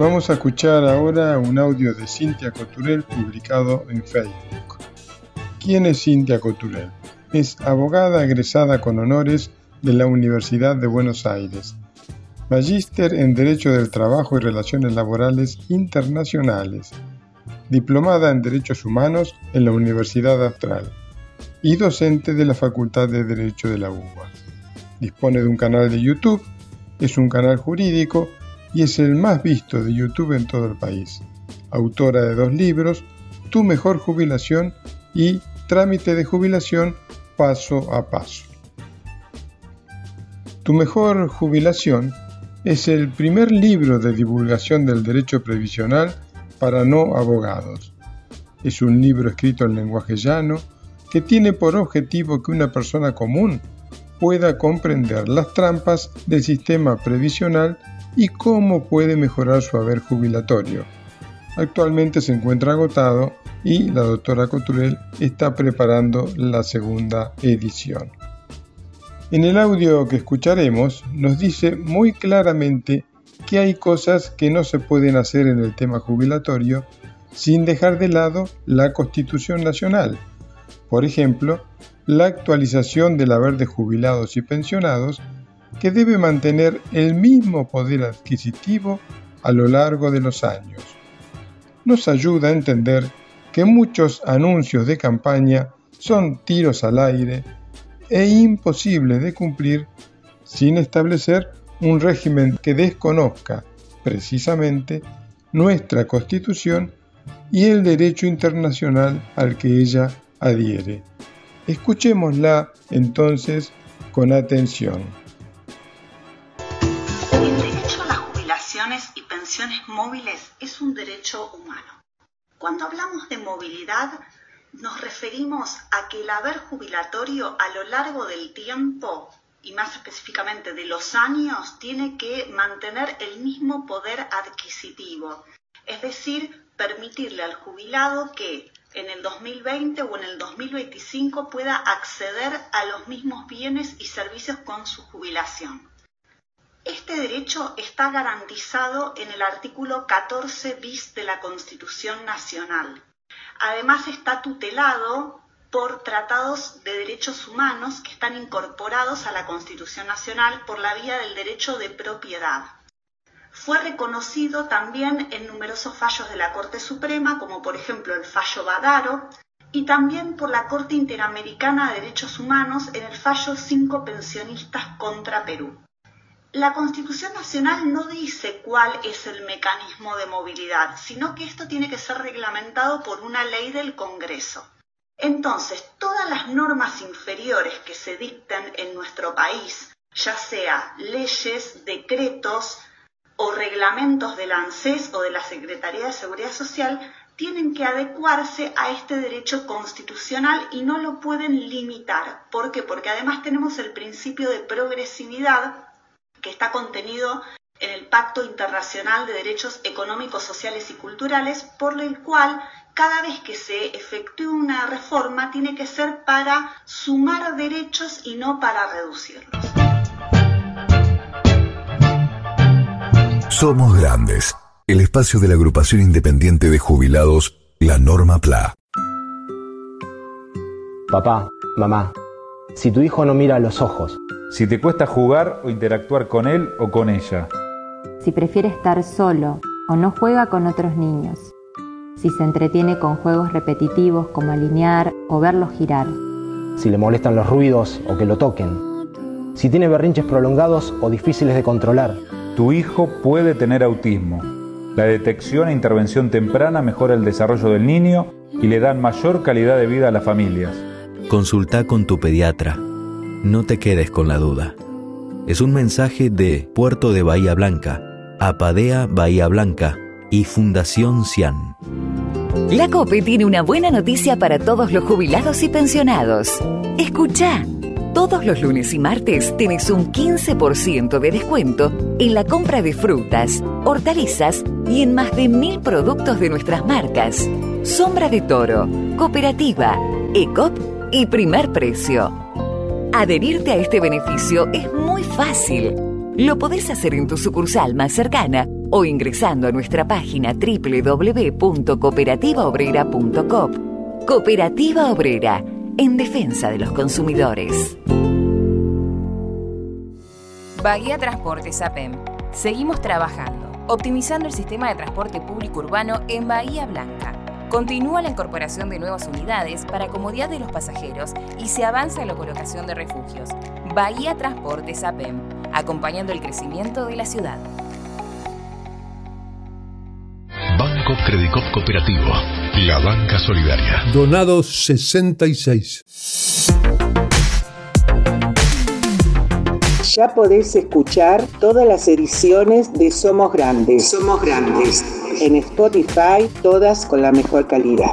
Vamos a escuchar ahora un audio de Cintia Coturel publicado en Facebook. ¿Quién es Cintia Coturel? Es abogada egresada con honores de la Universidad de Buenos Aires, magíster en Derecho del Trabajo y Relaciones Laborales Internacionales, diplomada en Derechos Humanos en la Universidad Austral y docente de la Facultad de Derecho de la UBA. Dispone de un canal de YouTube, es un canal jurídico y es el más visto de YouTube en todo el país. Autora de dos libros, Tu mejor jubilación y Trámite de jubilación paso a paso. Tu mejor jubilación es el primer libro de divulgación del derecho previsional para no abogados. Es un libro escrito en lenguaje llano que tiene por objetivo que una persona común pueda comprender las trampas del sistema previsional y cómo puede mejorar su haber jubilatorio. Actualmente se encuentra agotado y la doctora Coturel está preparando la segunda edición. En el audio que escucharemos nos dice muy claramente que hay cosas que no se pueden hacer en el tema jubilatorio sin dejar de lado la Constitución Nacional. Por ejemplo, la actualización del haber de jubilados y pensionados que debe mantener el mismo poder adquisitivo a lo largo de los años. Nos ayuda a entender que muchos anuncios de campaña son tiros al aire e imposibles de cumplir sin establecer un régimen que desconozca precisamente nuestra Constitución y el derecho internacional al que ella adhiere. Escuchémosla entonces con atención. Móviles es un derecho humano. Cuando hablamos de movilidad, nos referimos a que el haber jubilatorio a lo largo del tiempo y más específicamente de los años tiene que mantener el mismo poder adquisitivo, es decir, permitirle al jubilado que en el 2020 o en el 2025 pueda acceder a los mismos bienes y servicios con su jubilación. Este derecho está garantizado en el artículo 14 bis de la Constitución Nacional. Además está tutelado por tratados de derechos humanos que están incorporados a la Constitución Nacional por la vía del derecho de propiedad. Fue reconocido también en numerosos fallos de la Corte Suprema, como por ejemplo el fallo Badaro, y también por la Corte Interamericana de Derechos Humanos en el fallo 5 pensionistas contra Perú. La Constitución Nacional no dice cuál es el mecanismo de movilidad, sino que esto tiene que ser reglamentado por una ley del Congreso. Entonces, todas las normas inferiores que se dicten en nuestro país, ya sea leyes, decretos o reglamentos del ANSES o de la Secretaría de Seguridad Social, tienen que adecuarse a este derecho constitucional y no lo pueden limitar. ¿Por qué? Porque además tenemos el principio de progresividad que está contenido en el Pacto Internacional de Derechos Económicos, Sociales y Culturales, por el cual cada vez que se efectúe una reforma tiene que ser para sumar derechos y no para reducirlos. Somos Grandes, el espacio de la agrupación independiente de jubilados, la Norma PLA. Papá, mamá, si tu hijo no mira a los ojos, si te cuesta jugar o interactuar con él o con ella, si prefiere estar solo o no juega con otros niños, si se entretiene con juegos repetitivos como alinear o verlos girar. Si le molestan los ruidos o que lo toquen. Si tiene berrinches prolongados o difíciles de controlar. Tu hijo puede tener autismo. La detección e intervención temprana mejora el desarrollo del niño y le dan mayor calidad de vida a las familias. Consulta con tu pediatra. No te quedes con la duda. Es un mensaje de Puerto de Bahía Blanca, Apadea Bahía Blanca y Fundación Cian. La COPE tiene una buena noticia para todos los jubilados y pensionados. Escucha. Todos los lunes y martes tienes un 15% de descuento en la compra de frutas, hortalizas y en más de mil productos de nuestras marcas. Sombra de Toro, Cooperativa, ECOP y Primer Precio. Adherirte a este beneficio es muy fácil. Lo podés hacer en tu sucursal más cercana o ingresando a nuestra página www.cooperativaobrera.com. Cooperativa Obrera, en defensa de los consumidores. Bahía Transportes APEM. Seguimos trabajando, optimizando el sistema de transporte público urbano en Bahía Blanca. Continúa la incorporación de nuevas unidades para comodidad de los pasajeros y se avanza en la colocación de refugios. Bahía Transportes APEM, acompañando el crecimiento de la ciudad. Banco Credicop Cooperativo, la banca solidaria. Donados 66. Ya podés escuchar todas las ediciones de Somos Grandes. Somos Grandes. En Spotify, todas con la mejor calidad.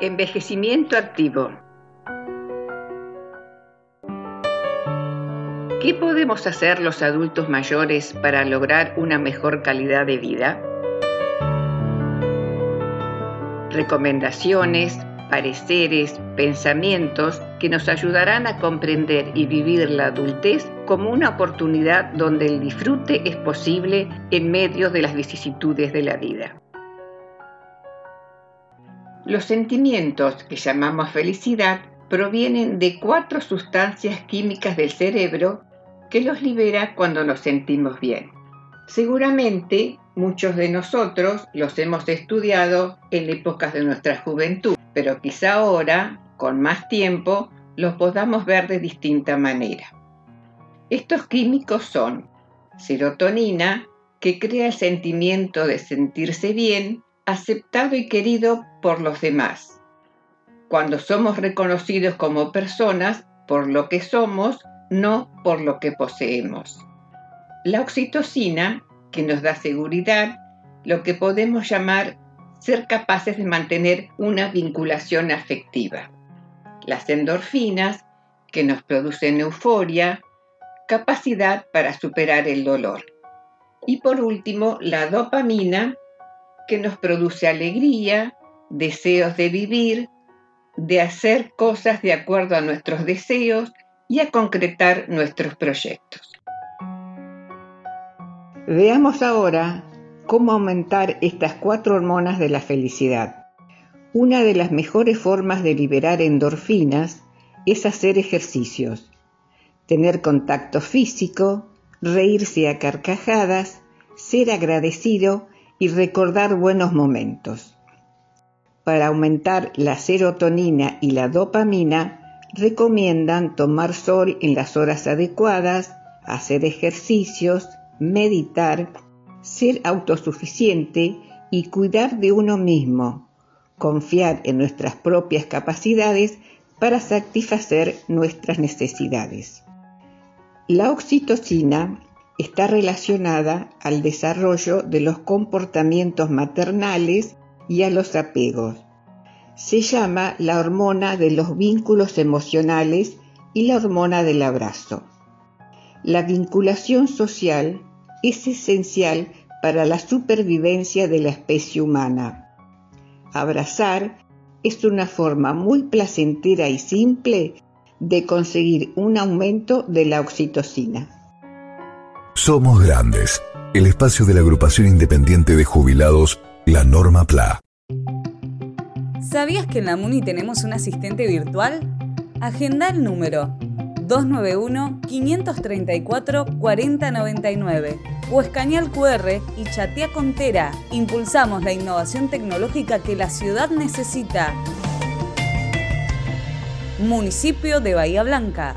Envejecimiento activo. ¿Qué podemos hacer los adultos mayores para lograr una mejor calidad de vida? Recomendaciones, pareceres, pensamientos que nos ayudarán a comprender y vivir la adultez como una oportunidad donde el disfrute es posible en medio de las vicisitudes de la vida. Los sentimientos que llamamos felicidad provienen de cuatro sustancias químicas del cerebro que los libera cuando nos sentimos bien. Seguramente muchos de nosotros los hemos estudiado en épocas de nuestra juventud, pero quizá ahora, con más tiempo, los podamos ver de distinta manera. Estos químicos son serotonina, que crea el sentimiento de sentirse bien, aceptado y querido por los demás. Cuando somos reconocidos como personas por lo que somos, no por lo que poseemos. La oxitocina, que nos da seguridad, lo que podemos llamar ser capaces de mantener una vinculación afectiva. Las endorfinas, que nos producen euforia, capacidad para superar el dolor. Y por último, la dopamina, que nos produce alegría, deseos de vivir, de hacer cosas de acuerdo a nuestros deseos y a concretar nuestros proyectos. Veamos ahora cómo aumentar estas cuatro hormonas de la felicidad. Una de las mejores formas de liberar endorfinas es hacer ejercicios, tener contacto físico, reírse a carcajadas, ser agradecido y recordar buenos momentos. Para aumentar la serotonina y la dopamina, recomiendan tomar sol en las horas adecuadas, hacer ejercicios, meditar, ser autosuficiente y cuidar de uno mismo, confiar en nuestras propias capacidades para satisfacer nuestras necesidades. La oxitocina está relacionada al desarrollo de los comportamientos maternales y a los apegos. Se llama la hormona de los vínculos emocionales y la hormona del abrazo. La vinculación social es esencial para la supervivencia de la especie humana. Abrazar es una forma muy placentera y simple de conseguir un aumento de la oxitocina. Somos Grandes, el espacio de la agrupación independiente de jubilados, la Norma PLA. ¿Sabías que en la MUNI tenemos un asistente virtual? Agenda el número 291-534-4099 o escanea el QR y chatea con Tera. Impulsamos la innovación tecnológica que la ciudad necesita. Municipio de Bahía Blanca.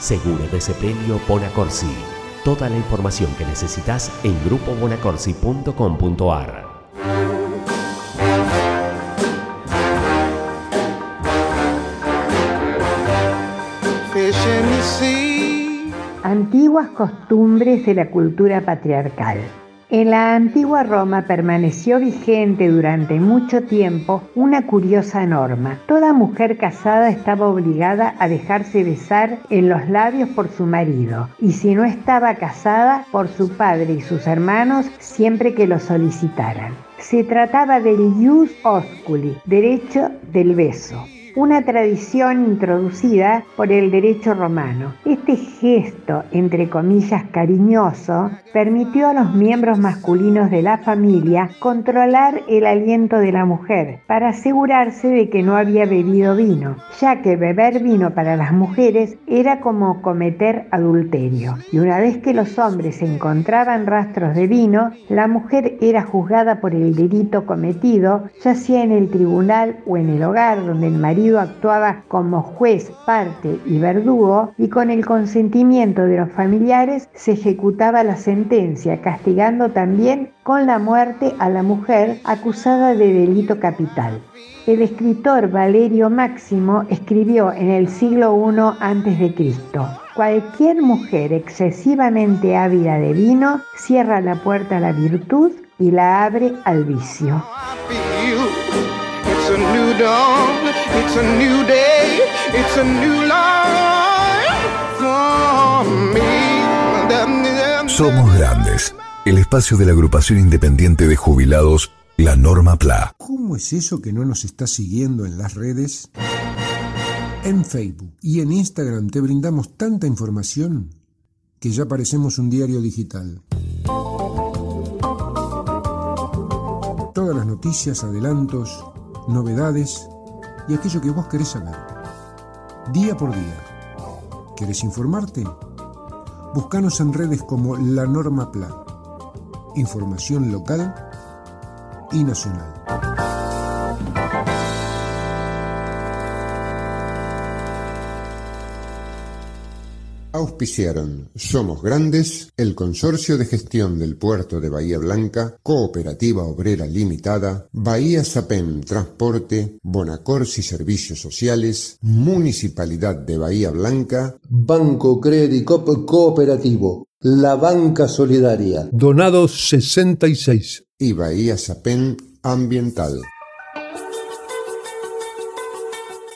Seguro de Sepelio Bonacorsi. Toda la información que necesitas en grupobonacorsi.com.ar. Antiguas costumbres de la cultura patriarcal. En la antigua Roma permaneció vigente durante mucho tiempo una curiosa norma. Toda mujer casada estaba obligada a dejarse besar en los labios por su marido y si no estaba casada por su padre y sus hermanos siempre que lo solicitaran. Se trataba del ius osculi, derecho del beso una tradición introducida por el derecho romano. Este gesto, entre comillas, cariñoso, permitió a los miembros masculinos de la familia controlar el aliento de la mujer para asegurarse de que no había bebido vino, ya que beber vino para las mujeres era como cometer adulterio. Y una vez que los hombres encontraban rastros de vino, la mujer era juzgada por el delito cometido, ya sea en el tribunal o en el hogar donde el marido actuaba como juez, parte y verdugo y con el consentimiento de los familiares se ejecutaba la sentencia, castigando también con la muerte a la mujer acusada de delito capital. El escritor Valerio Máximo escribió en el siglo I a.C. Cualquier mujer excesivamente ávida de vino cierra la puerta a la virtud y la abre al vicio. Somos Grandes, el espacio de la agrupación independiente de jubilados, la Norma PLA. ¿Cómo es eso que no nos está siguiendo en las redes? En Facebook y en Instagram te brindamos tanta información que ya parecemos un diario digital. Todas las noticias, adelantos, novedades y aquello que vos querés saber. Día por día. ¿Querés informarte? Búscanos en redes como La Norma PLA. Información local y nacional. Auspiciaron Somos Grandes, el Consorcio de Gestión del Puerto de Bahía Blanca, Cooperativa Obrera Limitada, Bahía Sapem Transporte, Bonacorsi Servicios Sociales, Municipalidad de Bahía Blanca, Banco Credicop Cooperativo, La Banca Solidaria, Donados 66 y Bahía Sapem Ambiental